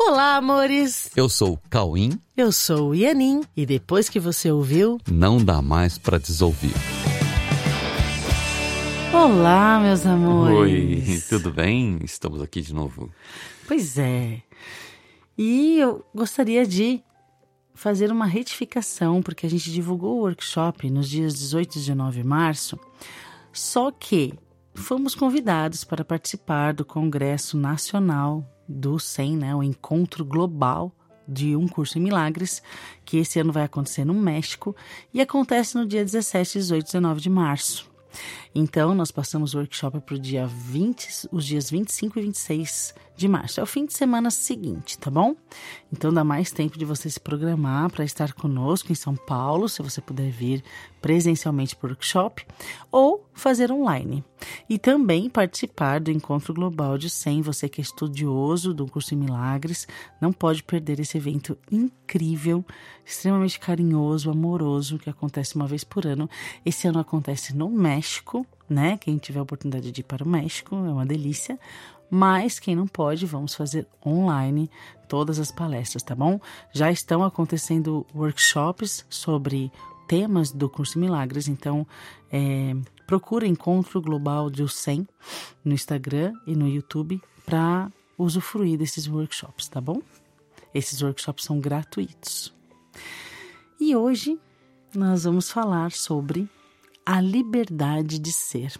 Olá, amores! Eu sou o Cauim. Eu sou o Ianin. E depois que você ouviu, Não dá mais pra desouvir. Olá, meus amores! Oi, tudo bem? Estamos aqui de novo. Pois é. E eu gostaria de fazer uma retificação, porque a gente divulgou o workshop nos dias 18 e 19 de março, só que fomos convidados para participar do Congresso Nacional do SEM, né, o Encontro Global de um curso em milagres, que esse ano vai acontecer no México e acontece no dia 17, 18 e 19 de março. Então, nós passamos o workshop para o dia 20, os dias 25 e 26 de março. É o fim de semana seguinte, tá bom? Então, dá mais tempo de você se programar para estar conosco em São Paulo, se você puder vir presencialmente para o workshop, ou fazer online. E também participar do Encontro Global de 100. Você que é estudioso do curso em Milagres, não pode perder esse evento incrível, extremamente carinhoso, amoroso, que acontece uma vez por ano. Esse ano acontece no México, né? Quem tiver a oportunidade de ir para o México, é uma delícia. Mas quem não pode, vamos fazer online todas as palestras, tá bom? Já estão acontecendo workshops sobre temas do curso Milagres, então é, procura Encontro Global de 100 no Instagram e no YouTube para usufruir desses workshops, tá bom? Esses workshops são gratuitos. E hoje nós vamos falar sobre a liberdade de ser.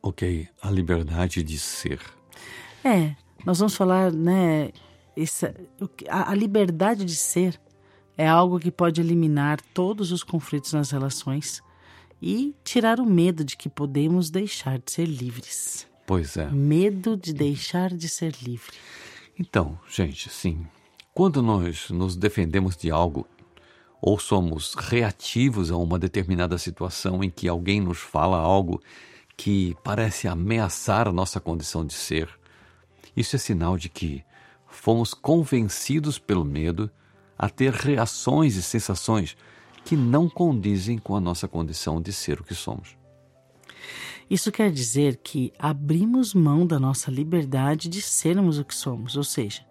Ok, a liberdade de ser. É, nós vamos falar, né? Essa, a, a liberdade de ser é algo que pode eliminar todos os conflitos nas relações e tirar o medo de que podemos deixar de ser livres. Pois é. Medo de deixar de ser livre. Então, gente, sim. Quando nós nos defendemos de algo ou somos reativos a uma determinada situação em que alguém nos fala algo que parece ameaçar a nossa condição de ser, isso é sinal de que fomos convencidos pelo medo a ter reações e sensações que não condizem com a nossa condição de ser o que somos. Isso quer dizer que abrimos mão da nossa liberdade de sermos o que somos, ou seja,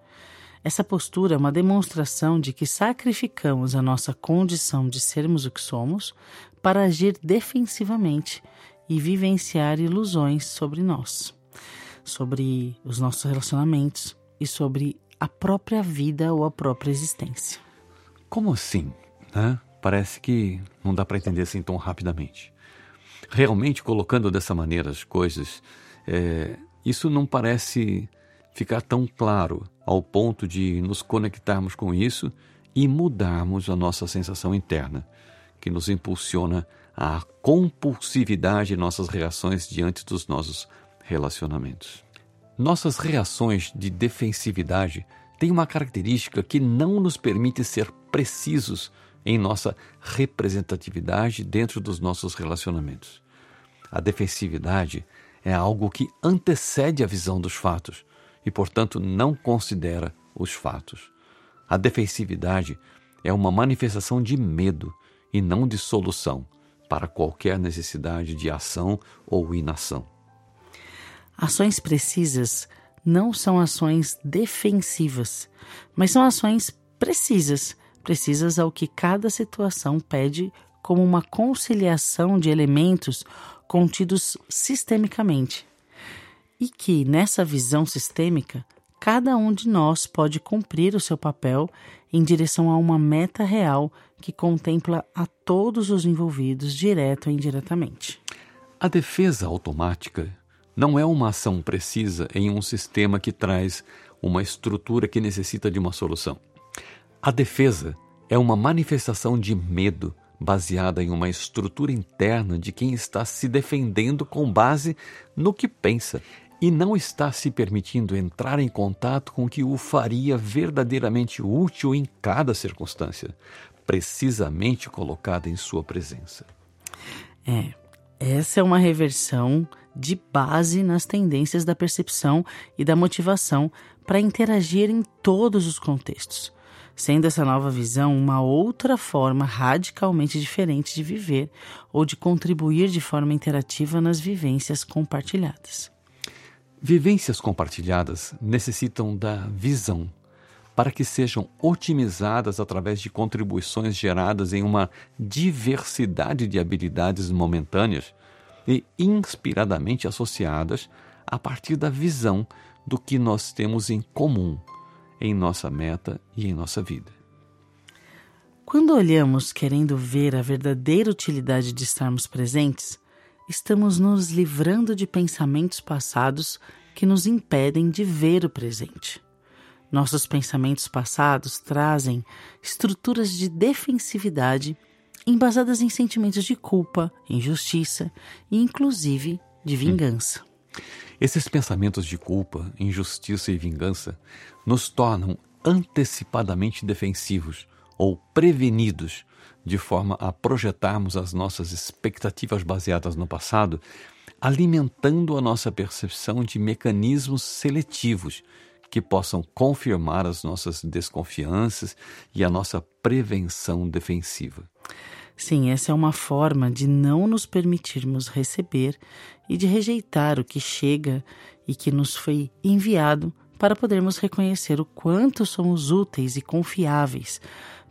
essa postura é uma demonstração de que sacrificamos a nossa condição de sermos o que somos para agir defensivamente e vivenciar ilusões sobre nós, sobre os nossos relacionamentos e sobre a própria vida ou a própria existência. Como assim? Né? Parece que não dá para entender assim tão rapidamente. Realmente, colocando dessa maneira as coisas, é, isso não parece ficar tão claro ao ponto de nos conectarmos com isso e mudarmos a nossa sensação interna, que nos impulsiona à compulsividade em nossas reações diante dos nossos relacionamentos. Nossas reações de defensividade têm uma característica que não nos permite ser precisos em nossa representatividade dentro dos nossos relacionamentos. A defensividade é algo que antecede a visão dos fatos e, portanto, não considera os fatos. A defensividade é uma manifestação de medo e não de solução para qualquer necessidade de ação ou inação. Ações precisas não são ações defensivas, mas são ações precisas, precisas ao que cada situação pede como uma conciliação de elementos contidos sistemicamente. E que, nessa visão sistêmica, cada um de nós pode cumprir o seu papel em direção a uma meta real que contempla a todos os envolvidos, direto ou indiretamente. A defesa automática não é uma ação precisa em um sistema que traz uma estrutura que necessita de uma solução. A defesa é uma manifestação de medo baseada em uma estrutura interna de quem está se defendendo com base no que pensa e não está se permitindo entrar em contato com o que o faria verdadeiramente útil em cada circunstância, precisamente colocada em sua presença. É, essa é uma reversão de base nas tendências da percepção e da motivação para interagir em todos os contextos, sendo essa nova visão uma outra forma radicalmente diferente de viver ou de contribuir de forma interativa nas vivências compartilhadas. Vivências compartilhadas necessitam da visão para que sejam otimizadas através de contribuições geradas em uma diversidade de habilidades momentâneas e inspiradamente associadas a partir da visão do que nós temos em comum em nossa meta e em nossa vida. Quando olhamos querendo ver a verdadeira utilidade de estarmos presentes, estamos nos livrando de pensamentos passados que nos impedem de ver o presente. Nossos pensamentos passados trazem estruturas de defensividade embasadas em sentimentos de culpa, injustiça e, inclusive, de vingança. Esses pensamentos de culpa, injustiça e vingança nos tornam antecipadamente defensivos ou prevenidos, de forma a projetarmos as nossas expectativas baseadas no passado, alimentando a nossa percepção de mecanismos seletivos que possam confirmar as nossas desconfianças e a nossa prevenção defensiva. Sim, essa é uma forma de não nos permitirmos receber e de rejeitar o que chega e que nos foi enviado para podermos reconhecer o quanto somos úteis e confiáveis,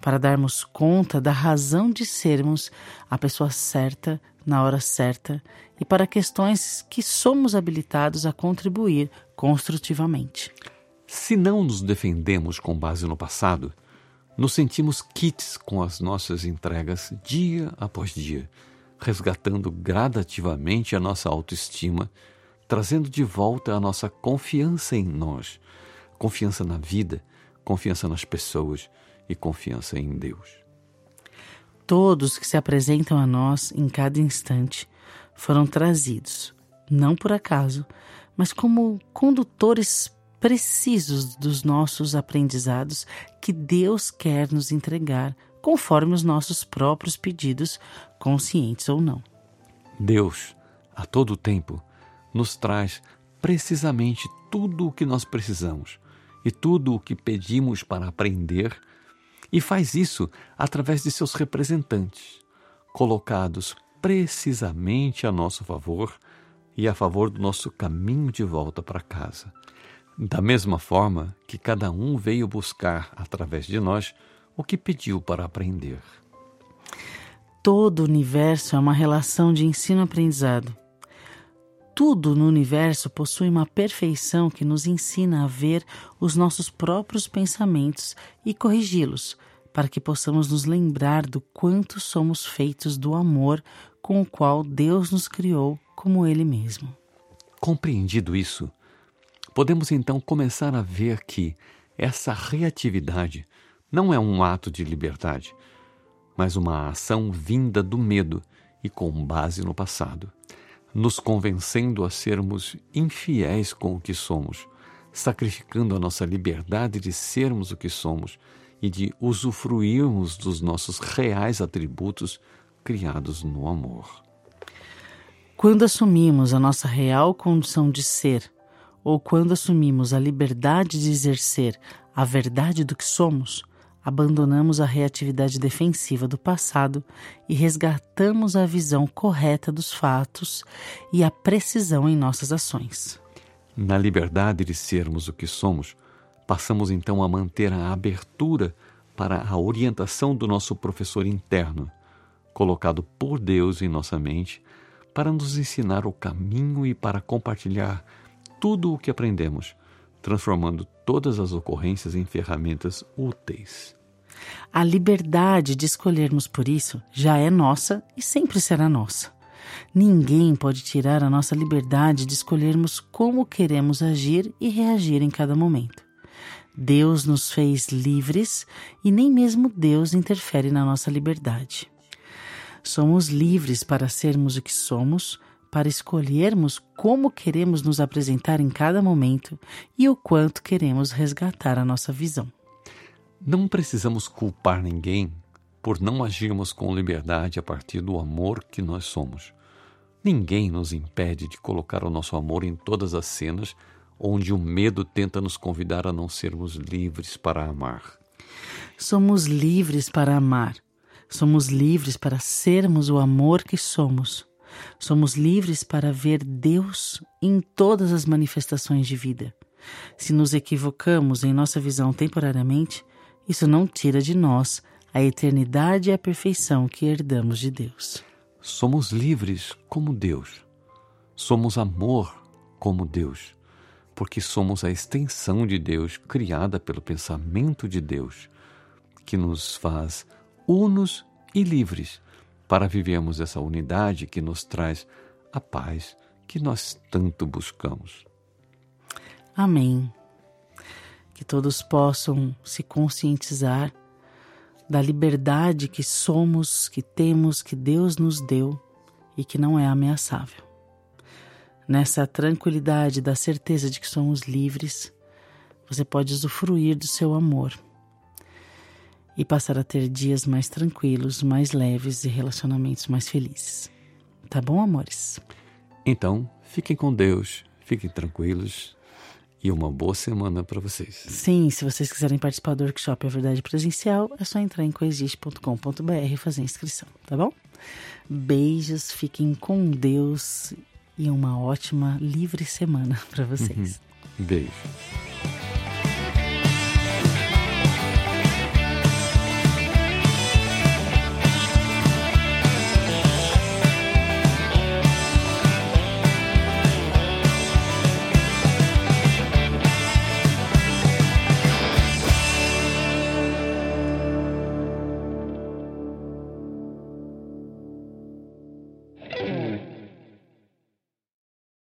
para darmos conta da razão de sermos a pessoa certa na hora certa e para questões que somos habilitados a contribuir construtivamente. Se não nos defendemos com base no passado, nos sentimos kits com as nossas entregas dia após dia, resgatando gradativamente a nossa autoestima, trazendo de volta a nossa confiança em nós, confiança na vida, confiança nas pessoas e confiança em Deus. Todos que se apresentam a nós em cada instante foram trazidos, não por acaso, mas como condutores precisos dos nossos aprendizados que Deus quer nos entregar, conforme os nossos próprios pedidos, conscientes ou não. Deus, a todo tempo, nos traz precisamente tudo o que nós precisamos e tudo o que pedimos para aprender, e faz isso através de seus representantes, colocados precisamente a nosso favor e a favor do nosso caminho de volta para casa. Da mesma forma que cada um veio buscar, através de nós, o que pediu para aprender. Todo o universo é uma relação de ensino-aprendizado. Tudo no universo possui uma perfeição que nos ensina a ver os nossos próprios pensamentos e corrigi-los, para que possamos nos lembrar do quanto somos feitos do amor com o qual Deus nos criou como Ele mesmo. Compreendido isso, Podemos então começar a ver que essa reatividade não é um ato de liberdade, mas uma ação vinda do medo e com base no passado, nos convencendo a sermos infiéis com o que somos, sacrificando a nossa liberdade de sermos o que somos e de usufruirmos dos nossos reais atributos criados no amor. Quando assumimos a nossa real condição de ser, ou quando assumimos a liberdade de exercer a verdade do que somos, abandonamos a reatividade defensiva do passado e resgatamos a visão correta dos fatos e a precisão em nossas ações. Na liberdade de sermos o que somos, passamos então a manter a abertura para a orientação do nosso professor interno, colocado por Deus em nossa mente, para nos ensinar o caminho e para compartilhar tudo o que aprendemos, transformando todas as ocorrências em ferramentas úteis. A liberdade de escolhermos por isso já é nossa e sempre será nossa. Ninguém pode tirar a nossa liberdade de escolhermos como queremos agir e reagir em cada momento. Deus nos fez livres e nem mesmo Deus interfere na nossa liberdade. Somos livres para sermos o que somos, para escolhermos como queremos nos apresentar em cada momento e o quanto queremos resgatar a nossa visão. Não precisamos culpar ninguém por não agirmos com liberdade a partir do amor que nós somos. Ninguém nos impede de colocar o nosso amor em todas as cenas onde o medo tenta nos convidar a não sermos livres para amar. Somos livres para amar. Somos livres para sermos o amor que somos. Somos livres para ver Deus em todas as manifestações de vida. Se nos equivocamos em nossa visão temporariamente, isso não tira de nós a eternidade e a perfeição que herdamos de Deus. Somos livres como Deus. Somos amor como Deus, porque somos a extensão de Deus criada pelo pensamento de Deus, que nos faz unos e livres para vivermos essa unidade que nos traz a paz que nós tanto buscamos. Amém. Que todos possam se conscientizar da liberdade que somos, que temos, que Deus nos deu e que não é ameaçável. Nessa tranquilidade da certeza de que somos livres, você pode usufruir do seu amor e passar a ter dias mais tranquilos, mais leves e relacionamentos mais felizes. Tá bom, amores? Então, fiquem com Deus, fiquem tranquilos e uma boa semana para vocês. Sim, se vocês quiserem participar do workshop A Verdade Presencial, é só entrar em coexiste.com.br e fazer a inscrição, tá bom? Beijos, fiquem com Deus e uma ótima livre semana para vocês. Uhum. Beijo.